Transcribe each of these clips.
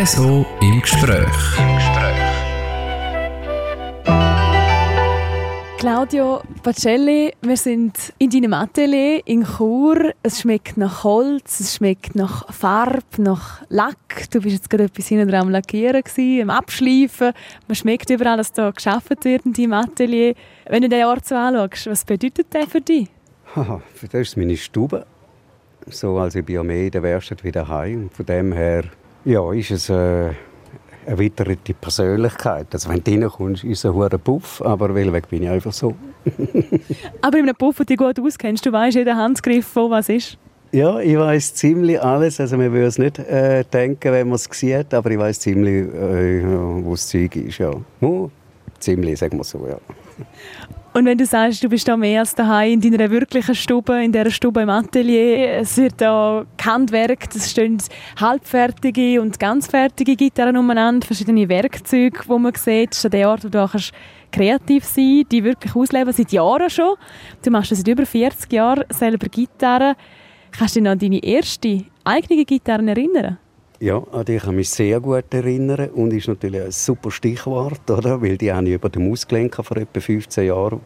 Espresso im Gespräch. Im Gespräch. Claudio Pacelli, wir sind in deinem Atelier in Chur. Es schmeckt nach Holz, es schmeckt nach Farbe, nach Lack. Du bist jetzt gerade etwas hinten am Lackieren, gewesen, am Abschleifen. Man schmeckt überall, dass da geschafft wird in deinem Atelier. Wenn du den Ort so anschaust, was bedeutet der für dich? Haha, das ist meine Stube. So, also ich bin ja mehr in der Werkstatt wieder heim. Von dem her ja, ist es... Äh erweiterte Persönlichkeit. Also wenn du reinkommst, ist es ein hoher Puff, aber weg bin ich einfach so. aber in einem Puff, den du gut auskennst, du weißt jeden Handgriff, wo was ist? Ja, ich weiß ziemlich alles. Also man würde es nicht äh, denken, wenn man es sieht, aber ich weiß ziemlich, äh, wo das Zeug ist. Ja. Oh, ziemlich, sagen wir so, ja. Und wenn du sagst, du bist da mehr als daheim in deiner wirklichen Stube, in dieser Stube im Atelier, es wird da Handwerk, es stehen halbfertige und ganzfertige Gitarren umeinander, verschiedene Werkzeuge, die man sieht. Das ist der Ort, wo du kannst kreativ sein die wirklich ausleben, seit Jahren schon. Du machst seit über 40 Jahren selber Gitarren. Kannst du dich noch an deine erste eigene Gitarre erinnern? Ja, an die kann mich sehr gut erinnern und ist natürlich ein super Stichwort, oder? weil die habe ich über den Maus gelenkt vor etwa 15 Jahren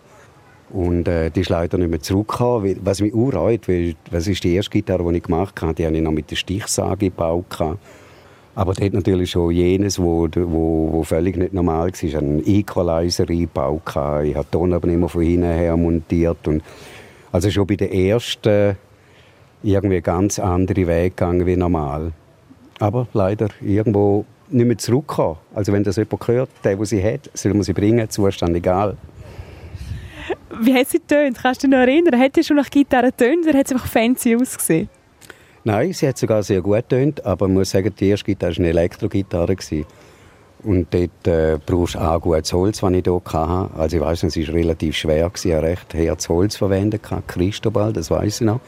und äh, die ist leider nicht mehr zurückgekommen, was mich urreut, weil das ist die erste Gitarre, die ich gemacht habe, die habe ich noch mit der Stichsage gebaut. Aber dort natürlich schon jenes, wo, wo, wo völlig nicht normal war. Ich einen Equalizer eingebaut, ich habe den aber immer von hinten her montiert. Und also schon bei der ersten irgendwie ganz andere Weg gegangen wie normal aber leider irgendwo nicht mehr zurückkommen. Also wenn das jemand hört, der, der sie hat, soll man sie bringen, Zustand egal. Wie hat sie getönt? Kannst du dich noch erinnern? Hat sie schon nach Gitarre getönt oder hat sie einfach fancy ausgesehen? Nein, sie hat sogar sehr gut getönt, aber ich muss sagen, die erste Gitarre war eine Elektrogitarre. Und dort äh, brauchst du auch gutes Holz, das ich hier hatte. Also ich weiss, es war relativ schwer, ich habe recht Herzholz verwendet, Christobal, das weiß ich noch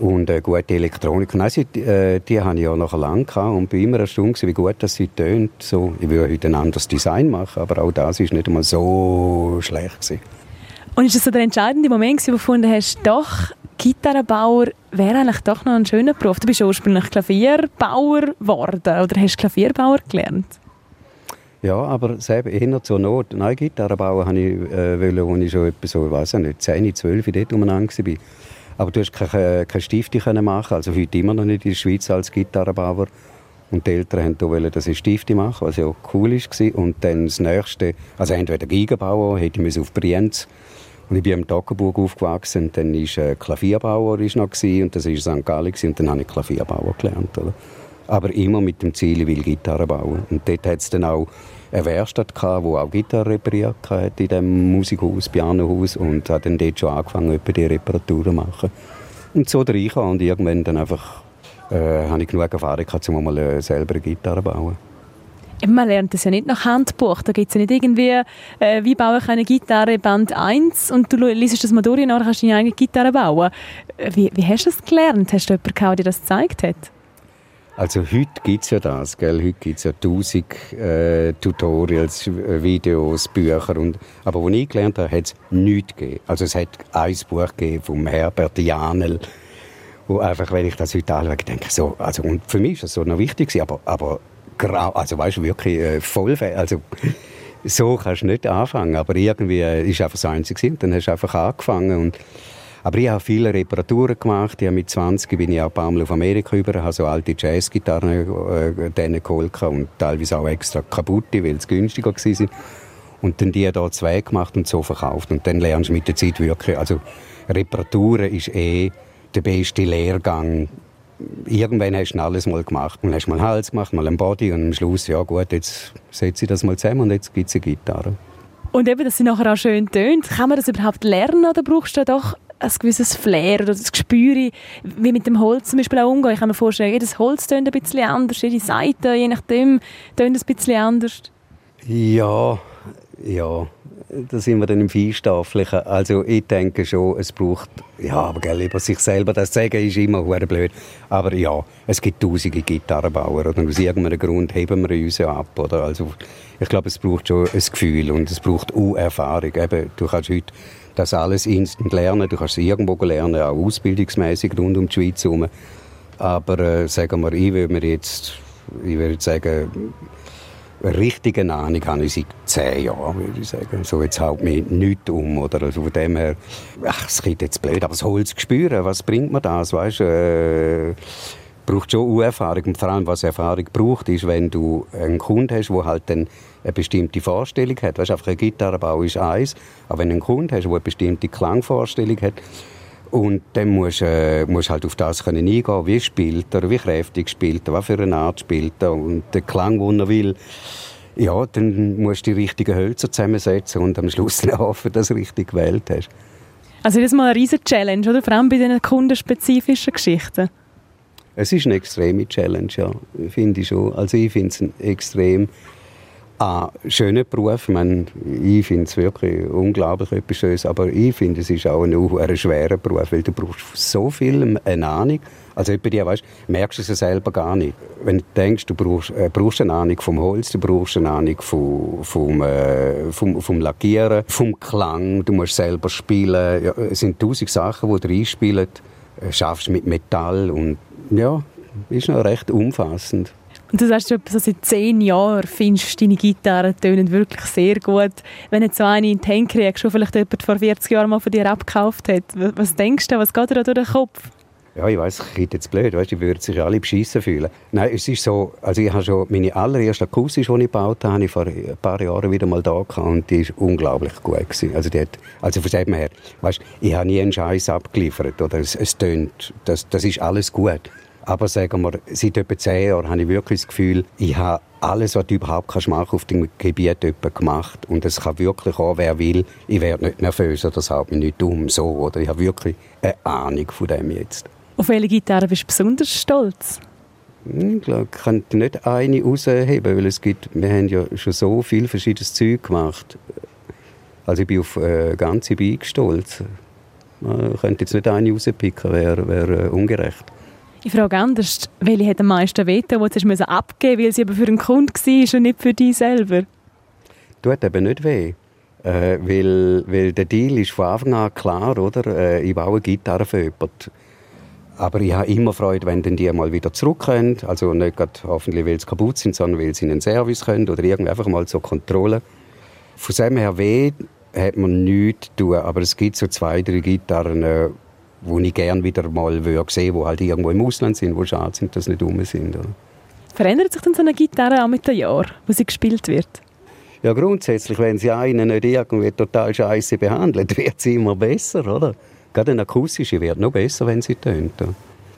und äh, gute Elektronik. Nein, sie, äh, die habe ich ja noch lange gehabt und bin immer erstaunt, wie gut das sie tönt. So, ich würde heute ein anderes Design machen, aber auch das ist nicht einmal so schlecht gewesen. Und ist das so der entscheidende Moment, wo du gefunden hast, doch, Gitarrenbauer wäre eigentlich doch noch ein schöner Beruf? Du bist ursprünglich Klavierbauer geworden oder hast Klavierbauer gelernt? Ja, aber selber eher zur Not. Nein, Gitarrenbauer habe ich, äh, als ich schon etwa so, weiß ich nicht, 10, 12 dort umeinander war. Aber du hast keine, keine Stifte können machen, also heute immer noch nicht in der Schweiz als Gitarrenbauer. Und die Eltern wollten, dass ich Stifte mache, was ja cool war. Und dann das Nächste, also entweder Gigenbauer, hätte ich auf Brienz. Und ich bin am Toggenburg aufgewachsen. Und dann war äh, Klavierbauer ist noch gewesen, und das war St. Gallen. Und dann habe ich Klavierbauer gelernt. Oder? Aber immer mit dem Ziel, ich will Gitarre bauen. Und dort hat es dann auch eine Werkstatt gehabt, wo auch Gitarre repariert hat in dem Musikhaus, Pianohaus und hat dann dort schon angefangen, die Reparaturen zu machen. Und so reinkam und irgendwann dann einfach äh, habe ich genug Erfahrung gehabt, um mal äh, selber eine Gitarre zu bauen. Man lernt das ja nicht nach Handbuch. Da gibt es ja nicht irgendwie, äh, wie baue ich eine Gitarre Band 1 und du liest das mal durch und dann kannst du deine eigene Gitarre bauen. Wie, wie hast du das gelernt? Hast du jemanden der dir das gezeigt hat? Also heute gibt es ja das, gell? heute gibt es ja tausend äh, Tutorials, Videos, Bücher. Und, aber als ich gelernt habe, hat es nichts gegeben. Also es hat ein Buch gegeben vom Herbert Janel, wo einfach, wenn ich das heute anschaue, denke so, also und für mich ist das so noch wichtig aber, aber grau, also weißt du, wirklich äh, voll, also so kannst du nicht anfangen, aber irgendwie äh, ist einfach das Einzige dann hast du einfach angefangen und aber ich habe viele Reparaturen gemacht. Ich mit 20 bin ich auch ein paar Mal auf Amerika über, habe so alte Jazzgitarren äh, geholt und teilweise auch extra kaputte, weil sie günstiger waren. Und dann die da zwei gemacht und so verkauft. Und dann lernst du mit der Zeit wirklich, also Reparaturen ist eh der beste Lehrgang. Irgendwann hast du alles mal gemacht. Dann hast du mal einen Hals gemacht, mal einen Body und am Schluss, ja gut, jetzt setze ich das mal zusammen und jetzt gibt es eine Gitarre. Und eben, dass sie nachher auch schön tönt. Kann man das überhaupt lernen oder brauchst du doch ein gewisses Flair oder das Gespür, wie mit dem Holz zum Beispiel auch umgehen. Ich kann mir vorstellen, jedes Holz tönt ein bisschen anders, jede Seite, je nachdem, tönt ein bisschen anders. Ja, ja, da sind wir dann im Feinstafflichen. Also ich denke schon, es braucht, ja, aber gell, über sich selber das sagen, ist immer blöd. Aber ja, es gibt tausende Gitarrenbauer und aus irgendeinem Grund heben wir uns ab. Oder? Also ich glaube, es braucht schon ein Gefühl und es braucht auch Erfahrung. Eben, du kannst heute das alles instant lernen. Du kannst es irgendwo lernen, auch ausbildungsmäßig rund um die Schweiz herum. Aber äh, sagen wir, ich würde jetzt ich würde sagen, richtige Ahnung habe ich seit zehn Jahren, würde ich sagen. So, jetzt haut mich nichts um, oder? Also von dem her, ach, es klingt jetzt blöd, aber das Holz spüren, was bringt mir das, weißt? Äh, braucht schon Erfahrung. Und vor allem, was Erfahrung braucht, ist, wenn du einen Kunden hast, der halt dann eine bestimmte Vorstellung hat. Weißt, einfach ein Gitarrenbau ist eins, aber wenn du einen Kunden hast, der eine bestimmte Klangvorstellung hat, und dann musst du äh, musst halt auf das können eingehen, wie spielt er, wie kräftig spielt er, was für eine Art spielt er und der Klang, den er will. Ja, dann musst du die richtigen Hölzer zusammensetzen und am Schluss hoffen, dass du richtig gewählt hast. Also das ist mal eine riesige Challenge, oder? Vor allem bei diesen kundenspezifischen Geschichten. Es ist eine extreme Challenge, ja, finde ich schon. Also ich finde es extrem ein schöner Beruf. Ich, meine, ich finde es wirklich unglaublich etwas Schönes, aber ich finde, es ist auch ein, ein schwerer Beruf, weil du brauchst so viel eine Ahnung. Also bei dir, weißt, merkst du es selber gar nicht. Wenn du denkst, du brauchst, äh, brauchst eine Ahnung vom Holz, du brauchst eine Ahnung vom, vom, äh, vom, vom Lackieren, vom Klang, du musst selber spielen. Ja, es sind tausend Sachen, die du reinspielen. Äh, schaffst mit Metall und ja, ist noch recht umfassend. Und du sagst, so seit zehn Jahren findest du deine Gitarren tönen wirklich sehr gut. Wenn jetzt so eine in den Tank kriegst, schon vielleicht jemand vor 40 Jahren mal von dir abgekauft hat, was denkst du, was geht dir da durch den Kopf? Ja, ich weiß, ich jetzt blöd, weißt, die würden sich alle beschissen fühlen. Nein, es ist so, also ich habe schon meine allererste akustische, die ich gebaut habe, habe ich vor ein paar Jahren wieder mal da gehabt und die ist unglaublich gut gewesen. Also die hat, also von dem her, weißt, ich habe nie einen Scheiß abgeliefert oder es, es tönt, das, das ist alles gut. Aber sagen wir, seit etwa zehn Jahren habe ich wirklich das Gefühl, ich habe alles, was du überhaupt kannst machen auf dem Gebiet gemacht. Und es kann wirklich auch, wer will, ich werde nicht nervös oder das haut mich nicht um, so. Oder ich habe wirklich eine Ahnung von dem jetzt. Auf welche Gitarre bist du besonders stolz? Hm, ich glaube, ich kann nicht eine herausheben, weil es gibt, wir haben ja schon so viel verschiedenes Zeug gemacht. Also ich bin auf äh, ganze Beige stolz. Ich könnte jetzt nicht eine rauspicken, wäre wär, äh, ungerecht. Ich frage anders, welche hat am meisten Veto, die du abgeben musst, weil sie aber für einen Kunden war und nicht für dich selber? Tut eben nicht weh. Äh, weil, weil der Deal ist von Anfang an klar, oder? Äh, ich baue eine Gitarre für jemanden. Aber ich habe immer Freude, wenn dann die mal wieder zurückkommen. Also nicht gerade hoffentlich, weil sie kaputt sind, sondern weil sie in den Service können oder irgendwie einfach mal zur Kontrolle. Von dem her weh hat man nichts zu tun. Aber es gibt so zwei, drei Gitarren, äh, wo ich gerne wieder mal würde sehen wo halt irgendwo im Ausland sind, wo schade sind, dass sie nicht rum sind. Oder? Verändert sich dann so eine Gitarre auch mit den Jahren, wo sie gespielt wird? Ja, grundsätzlich, wenn sie einen nicht irgendwie total scheiße behandelt, wird sie immer besser, oder? Gerade eine akustische wird noch besser, wenn sie tönt.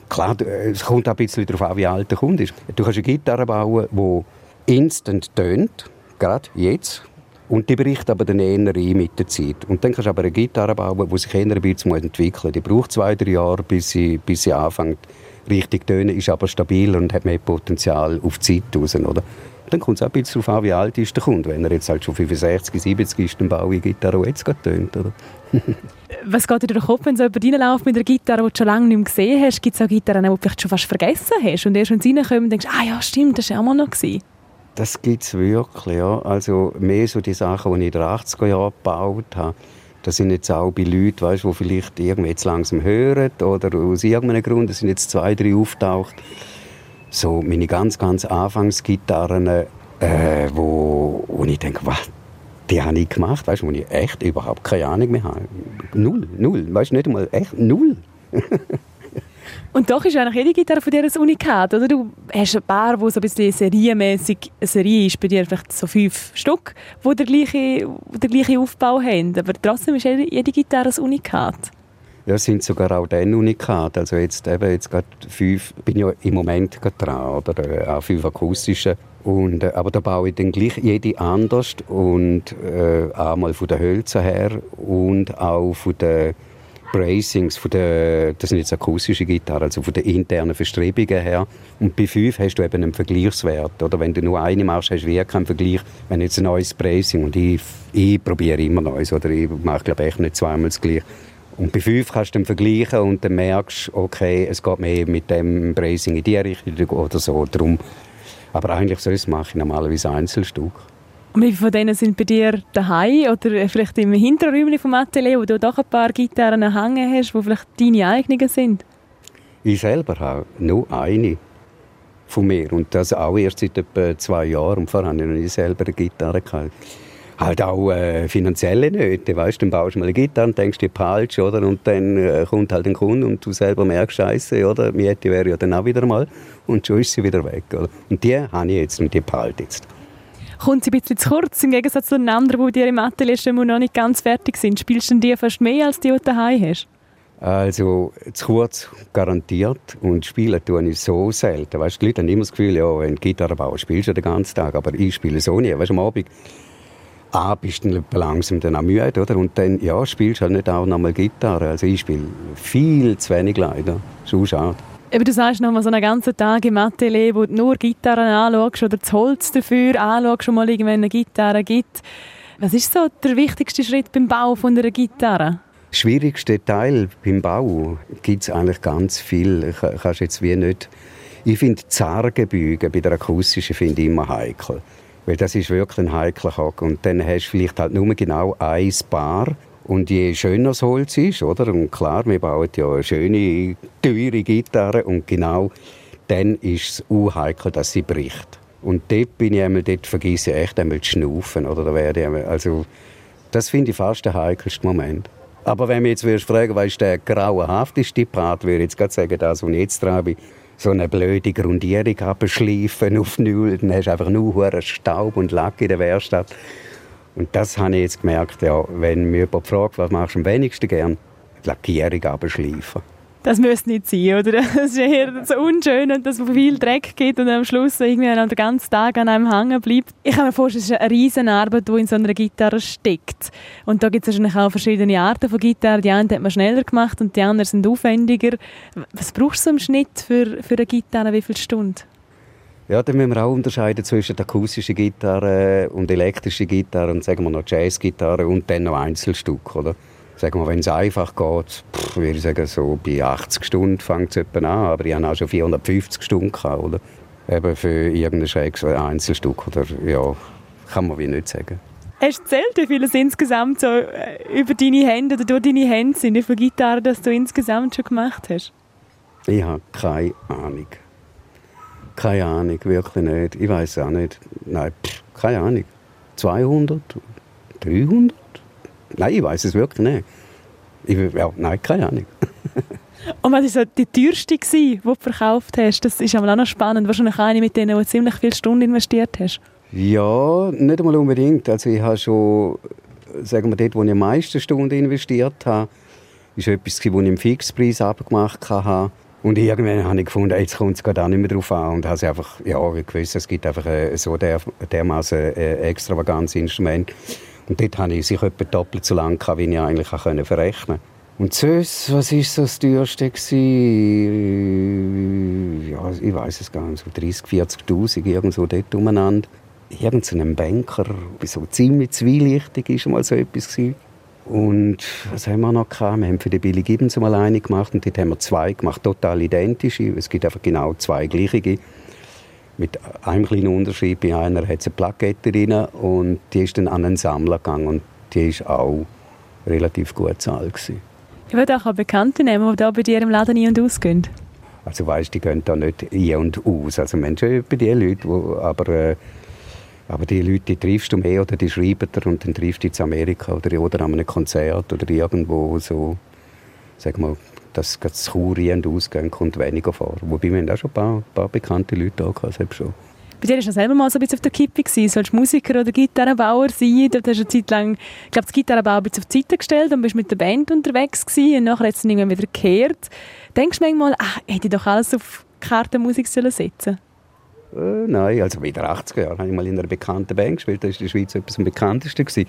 Klar, es kommt auch ein bisschen darauf an, wie alt der Kunde ist. Du kannst eine Gitarre bauen, die instant tönt, gerade jetzt, und die bricht aber dann eher ein mit der Zeit. Und dann kannst du aber eine Gitarre bauen, die sich eher ein bisschen entwickeln. Die braucht zwei, drei Jahre, bis sie, bis sie anfängt richtig tönen, ist aber stabiler und hat mehr Potenzial auf die Zeit raus, oder? Dann kommt es auch ein bisschen darauf an, wie alt ist der Kunde. Wenn er jetzt halt schon 65, 70 ist, dann baue ich eine Gitarre, die jetzt gerade tönt, oder? Was geht dir durch den Kopf, wenn du so über reinläufst mit einer Gitarre, die du schon lange nicht mehr gesehen hast? Gibt es auch Gitarren, die du vielleicht schon fast vergessen hast und erst wenn sie reinkommen, denkst ah ja, stimmt, das war auch mal noch. Gewesen. Das gibt es wirklich, ja. Also mehr so die Sachen, die ich in den 80er Jahren gebaut habe. Das sind jetzt auch bei Leuten, weißt, die vielleicht irgendwie jetzt langsam hören oder aus irgendeinem Grund, es sind jetzt zwei, drei auftaucht. So meine ganz, ganz Anfangsgitarren, äh, wo, wo ich denke, was, die habe ich gemacht, weißt, wo ich echt überhaupt keine Ahnung mehr habe. Null, null, weißt, nicht einmal echt null. Und doch ist eigentlich jede Gitarre von dir ein Unikat, oder? Du hast ein paar, die so ein bisschen serienmäßig eine Serie ist, bei dir vielleicht so fünf Stück, die den gleichen, den gleichen Aufbau haben. Aber trotzdem ist jede, jede Gitarre ein Unikat. Ja, es sind sogar auch dann Unikat. Also jetzt eben jetzt gerade fünf, bin ja im Moment gerade dran, oder äh, auch fünf akustische. Und, äh, aber da baue ich dann gleich jede anders und äh, einmal von den Hölzern her und auch von den Bracings, von der, das sind jetzt akustische Gitarren, also von den internen Verstrebungen her. Und bei fünf hast du eben einen Vergleichswert. Oder wenn du nur eine machst, hast du wirklich keinen Vergleich. Wenn jetzt ein neues Bracing, und ich, ich probiere immer Neues, oder ich mache glaube echt nicht zweimal das Gleiche. Und bei fünf kannst du dann vergleichen und dann merkst okay, es geht mehr mit dem Bracing in die Richtung oder so. Darum. Aber eigentlich mache ich normalerweise Einzelstück. Und wie viele von denen sind bei dir daheim oder vielleicht im Hinterräumchen vom Atelier, wo du doch ein paar Gitarren hängen hast, die vielleicht deine eigenen sind? Ich selber habe nur eine. von mir. Und das auch erst seit etwa zwei Jahren. Und vorher hatte ich selber eine Gitarre. Gehabt. Halt auch äh, finanzielle Nöte, weißt du, dann baust du mal eine Gitarre und denkst dir falsch, oder? Und dann äh, kommt halt ein Kunde und du selber merkst, Scheiße, oder? Miete wäre ja dann auch wieder mal. Und schon ist sie wieder weg, oder? Und die habe ich jetzt und die behalte jetzt. Kommt sie ein bisschen zu kurz, im Gegensatz zu den anderen, die dir im Atelier schon noch nicht ganz fertig sind? Spielst du die fast mehr, als die, die du daheim hast? Also zu kurz garantiert und spielen tue ich so selten. Weißt, die Leute haben immer das Gefühl, ja, wenn du Gitarre baust, spielst du den ganzen Tag, aber ich spiele so nie. Weißt, am Abend A, bist du langsam dann auch müde, oder? Und dann, ja, spielst du halt nicht auch nochmal Gitarre. Also ich spiele viel zu wenig leider. Schon schade. Aber du sagst noch mal so einen ganzen Tag im Atelier, wo du nur Gitarren anschaust oder das Holz dafür anschaust und mal irgendwann eine Gitarre gibt. Was ist so der wichtigste Schritt beim Bau von einer Gitarre? schwierigste Teil beim Bau gibt es eigentlich ganz viel. Ich, kannst jetzt wie nicht. Ich finde Zargenbügen bei der akustischen finde immer heikel, weil das ist wirklich ein heikler Hack. Und dann hast du vielleicht halt nur genau ein Paar. Und je schöner das Holz ist, oder? Und klar, wir bauen ja schöne, teure Gitarre und genau dann ist es unheikel, dass sie bricht. Und dort bin ich einmal, dort vergesse ich echt einmal zu schnaufen, oder? Da werde ich einmal, also, das finde ich fast der heikelste Moment. Aber wenn wir jetzt würdest fragen, was ist der grauenhafteste Part, würde ich jetzt gerade sagen, das, was ich jetzt dran bin, so eine blöde Grundierung abschleifen auf Null, dann hast du einfach nur Staub und Lack in der Werkstatt. Und das habe ich jetzt gemerkt, ja, wenn mir jemand fragt, was machst du am wenigsten gern, die Lackierung abschleifen. Das müsste nicht sein, oder? Das ist eher so unschön und dass es viel Dreck gibt und am Schluss irgendwie den ganzen Tag an einem hängen bleibt. Ich kann mir vorstellen, es ist eine riesen Arbeit, die in so einer Gitarre steckt. Und da gibt es wahrscheinlich auch verschiedene Arten von Gitarren. Die einen hat man schneller gemacht und die anderen sind aufwendiger. Was brauchst du im Schnitt für, für eine Gitarre? Wie viele Stunden? Ja, dann müssen wir auch unterscheiden zwischen akustischer Gitarre und elektrischer Gitarre und sagen wir noch Jazzgitarre und dann noch Einzelstück, oder? Sagen wir, wenn es einfach geht, pff, würde ich sagen, so bei 80 Stunden fängt es an. Aber ich habe auch schon 450 Stunden gehabt, oder? Eben für irgendein schräges Einzelstück, oder? Ja, kann man wie nicht sagen. Hast du gezählt, wie viele es insgesamt so äh, über deine Hände oder durch deine Hände sind? Wie viele Gitarren das du insgesamt schon gemacht hast? Ich habe keine Ahnung. Keine Ahnung, wirklich nicht. Ich weiß auch nicht. Nein, pff, keine Ahnung. 200? 300? Nein, ich weiß es wirklich nicht. Ich, ja, nein, keine Ahnung. Und was war so die teuerste, die du verkauft hast? Das ist auch noch spannend. Wahrscheinlich eine, mit denen du ziemlich viele Stunden investiert hast. Ja, nicht einmal unbedingt. Also ich habe schon, sagen wir, dort, wo ich am meisten Stunden investiert habe, ist etwas, wo ich im Fixpreis abgemacht habe. Und irgendwann habe ich gefunden, jetzt kommt es gerade auch nicht mehr darauf an. Und habe einfach, ja, gewusst, es gibt einfach so der, dermaßen äh, extravagantes Instrument. Und dort hatte ich sicher etwa doppelt so lange, wie ich eigentlich verrechnen konnte. Und sonst, was war so das teuerste? Ja, ich weiß es gar nicht, so 30.000, 40'000, irgendwo dort umeinander. Irgendein Banker, so ziemlich zwielichtig war mal so etwas. Gewesen. Und was haben wir noch gehabt? Wir haben für die Billy Gibbons mal eine gemacht und dort haben wir zwei gemacht, total identische. Es gibt einfach genau zwei gleiche mit einem kleinen Unterschied. Bei einer hat es eine Plakette drin und die ist dann an einen Sammler gegangen und die ist auch relativ gut bezahlt. Ich würde auch Bekannte nehmen, die da bei dir im Laden ein- und ausgehen. Also weißt, die gehen da nicht ein und aus. Also Menschen bei den Leuten, wo, aber, äh, aber die Leute, die triffst du mehr oder die schreiben dir und dann triffst du in Amerika oder, oder an einem Konzert oder irgendwo so, sag mal, dass das Churi und Ausgehen kommt weniger vor. Wobei wir auch schon ein paar, paar bekannte Leute da gehabt, schon. Bei dir war du selber mal so ein bisschen auf der Kippe. Gewesen. Sollst Musiker oder Gitarrenbauer sein? Dort hast du eine Zeit lang, ich glaube, das Gitarrenbau ein bisschen auf die Seite gestellt und bist mit der Band unterwegs gewesen. Und nachher hat es dann irgendwann wieder gekehrt. Denkst du manchmal, ach, hätte ich doch alles auf Kartenmusik setzen sollen? Äh, nein, also in den 80er Jahren habe ich mal in einer bekannten Band gespielt. Da war die Schweiz etwas am bekanntesten. Gewesen.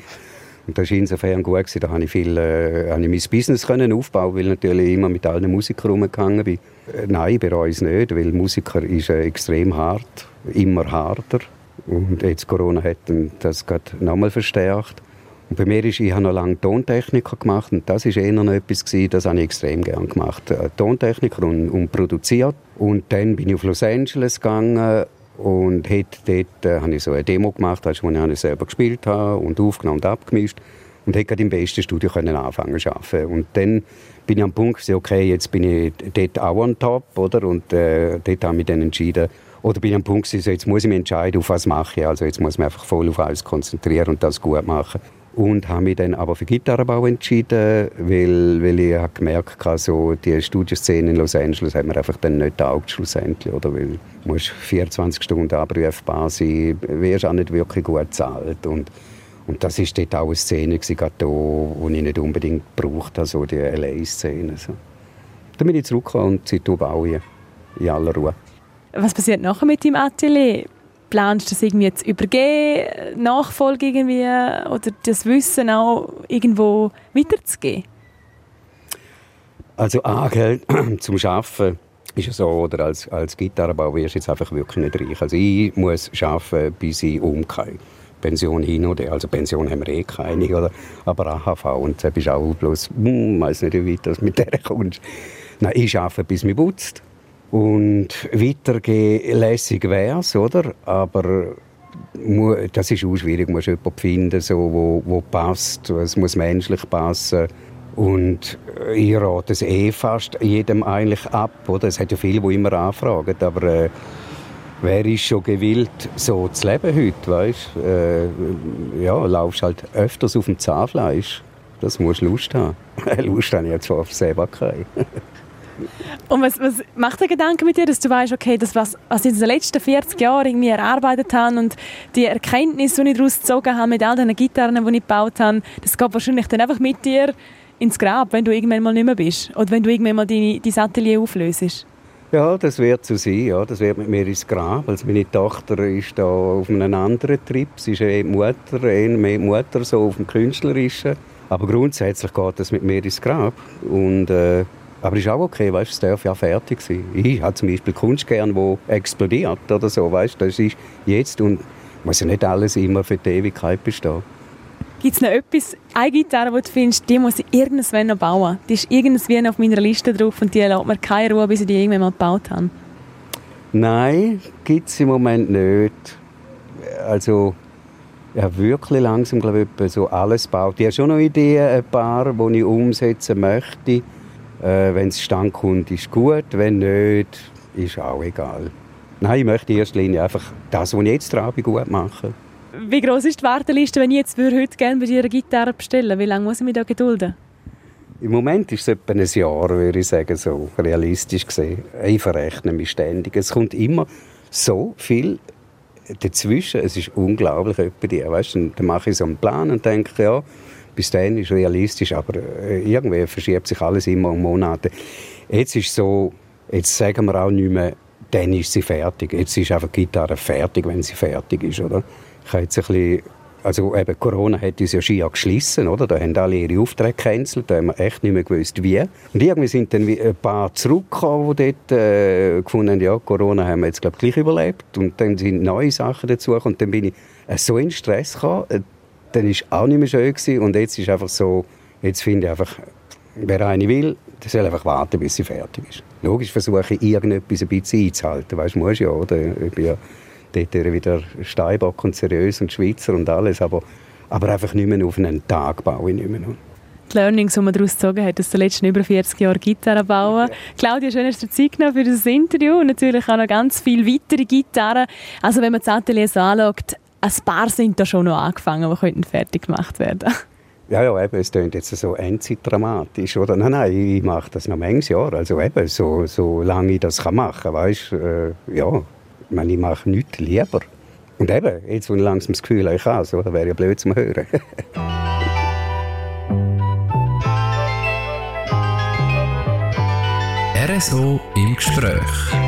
Und das war insofern gut. Gewesen. Da konnte ich, viel, äh, habe ich mein Business können aufbauen weil ich natürlich immer mit allen Musikern rumgegangen bin. Äh, nein, bei uns nicht, weil Musiker ist äh, extrem hart, immer harter. Und jetzt Corona hat das noch nochmal verstärkt. Und bei mir ist, ich habe noch lange Tontechniker gemacht und das war eher noch etwas, gewesen, das habe ich extrem gerne gemacht. Äh, Tontechniker und, und produziert. Und dann bin ich auf Los Angeles gegangen und hat dort äh, habe ich so eine Demo gemacht, also, wo ich selber gespielt habe und aufgenommen und abgemischt. Und hätte im besten Studio können anfangen zu arbeiten. Und dann bin ich am Punkt, okay, jetzt bin ich dort auch on top, oder? Und äh, dort habe ich dann entschieden, Oder bin ich am Punkt, so, jetzt muss ich mich entscheiden, auf was mache ich. Also jetzt muss ich mich einfach voll auf alles konzentrieren und das gut machen. Und habe mich dann aber für Gitarrenbau entschieden, weil, weil ich habe gemerkt habe, so die Studioszene in Los Angeles hat mir einfach dann nicht taugt schlussendlich. Oder? Weil du musst 24 Stunden abrufbar sein, wirst auch nicht wirklich gut bezahlt. Und, und das war dort auch eine Szene, die ich nicht unbedingt brauchte, also die LA-Szene. So. Dann bin ich zurückgekommen und seitdem baue ich in aller Ruhe. Was passiert nachher mit deinem Atelier? Planst das irgendwie zu übergeben, Nachfolge irgendwie, oder das Wissen auch irgendwo weiterzugeben? Also A, zum Arbeiten ist ja so, oder als, als Gitarrenbauer wirst du jetzt einfach wirklich nicht reich. Also ich muss arbeiten, bis ich umgehe. Pension hin oder also Pension haben wir eh keine, oder? aber AHV und da bist du auch bloß, hm, weiß nicht, wie weit das mit der kommst. Nein, ich arbeite, bis mich putzt. Und weitergehen lässig wäre es, oder? Aber das ist auch schwierig. Du musst jemanden finden, so, wo, wo passt. Es muss menschlich passen. Und ich rate es eh fast jedem eigentlich ab. Oder? Es hat ja viele, die immer anfragen. Aber äh, wer ist schon gewillt, so zu leben heute? Weißt? Äh, ja, laufst halt öfters auf dem Zahnfleisch. Das musst du Lust haben. Lust habe ich jetzt auf selber. Und was, was macht der Gedanke mit dir, dass du weißt, okay, das, was, was ich in den letzten 40 Jahren irgendwie erarbeitet habe und die Erkenntnisse, die ich daraus gezogen habe mit all den Gitarren, die ich gebaut habe, das geht wahrscheinlich dann einfach mit dir ins Grab, wenn du irgendwann mal nicht mehr bist oder wenn du irgendwann mal deine, dein Atelier auflöst. Ja, das wird so sein. Ja. Das wird mit mir ins Grab. Also meine Tochter ist da auf einem anderen Trip. Sie ist eher Mutter, eher mehr Mutter so auf dem Künstlerischen. Aber grundsätzlich geht das mit mir ins Grab. Und äh, aber ist auch okay, weißt, es darf ja fertig sein. Ich habe zum Beispiel Kunst gern, wo explodiert oder so, weißt, das ist jetzt und muss ja nicht alles immer für die Ewigkeit bestehen. Gibt es noch etwas, eine Gitarre, die du findest, die muss ich irgendwann noch bauen? Die ist irgendwie auf meiner Liste drauf und die lässt mir keine Ruhe, bis ich die irgendwann mal gebaut habe. Nein, gibt es im Moment nicht. Also, ja, wirklich langsam, glaube ich, so alles baut. Ich habe schon noch Ideen, ein paar, die ich umsetzen möchte. Äh, wenn es stand kommt, ist gut. Wenn nicht, ist auch egal. Nein, ich möchte in erster Linie einfach das, was ich jetzt bin, gut machen. Wie groß ist die Warteliste, wenn ich jetzt heute gerne bei dir eine Gitarre bestellen Wie lange muss ich mich da gedulden? Im Moment ist es etwa ein Jahr, würde ich sagen, so realistisch gesehen. Ich verrechne mich ständig. Es kommt immer so viel dazwischen. Es ist unglaublich, etwa die. Weißt, dann mache ich so einen Plan und denke, ja, bis dahin ist realistisch, aber äh, irgendwie verschiebt sich alles immer um Monate. Jetzt ist so, jetzt sagen wir auch nicht mehr, dann ist sie fertig. Jetzt ist einfach die Gitarre fertig, wenn sie fertig ist, oder? Ich habe jetzt ein bisschen also eben Corona hat uns ja schier geschlossen, oder? Da haben alle ihre Aufträge gecancelt, da haben wir echt nicht mehr gewusst, wie. Und irgendwie sind dann ein paar zurückgekommen, die dort äh, gefunden haben, ja, Corona haben wir jetzt, glaube ich, gleich überlebt. Und dann sind neue Sachen dazu und dann bin ich äh, so in Stress gekommen, äh, dann war es auch nicht mehr schön gewesen. und jetzt ist einfach so, jetzt finde ich einfach, wer eine will, der soll einfach warten, bis sie fertig ist. Logisch versuche ich, irgendetwas ein bisschen einzuhalten, weißt du, musst ja, oder? Ich bin ja dort wieder Steinbock und seriös und Schweizer und alles, aber, aber einfach nicht mehr auf einen Tag baue ich nicht mehr. Die Learnings, die man daraus gezogen hat, dass du letzten über 40 Jahre Gitarre bauen. Ja. Claudia, schön, dass du Zeit genommen für dieses Interview und natürlich auch noch ganz viele weitere Gitarren. Also wenn man das Atelier so anschaut, ein paar sind da schon noch angefangen, die könnten fertig gemacht werden. Ja, ja, eben, es klingt jetzt so endzeit-dramatisch, oder? Nein, nein, ich mache das noch manches Jahr, also eben, so, so lange ich das machen kann, weißt äh, ja, ich, meine, ich mache nichts lieber. Und eben, jetzt, wo ich langsam das Gefühl habe, ich kann es, wäre ja blöd zum Hören. RSO im Gespräch.